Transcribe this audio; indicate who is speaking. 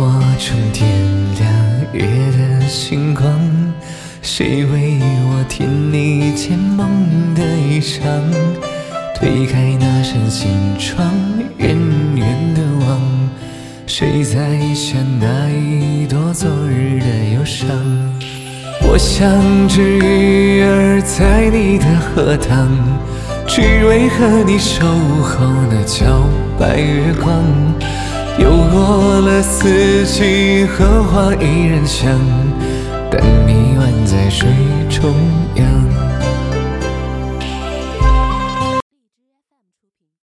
Speaker 1: 火中点亮夜的星光，谁为我添你渐梦的衣裳？推开那扇心窗，远远的望，谁在下那一朵昨日的忧伤？我像只鱼儿在你的荷塘，只为和你守候那皎白月光。四季，荷花依然香，但你宛在水中。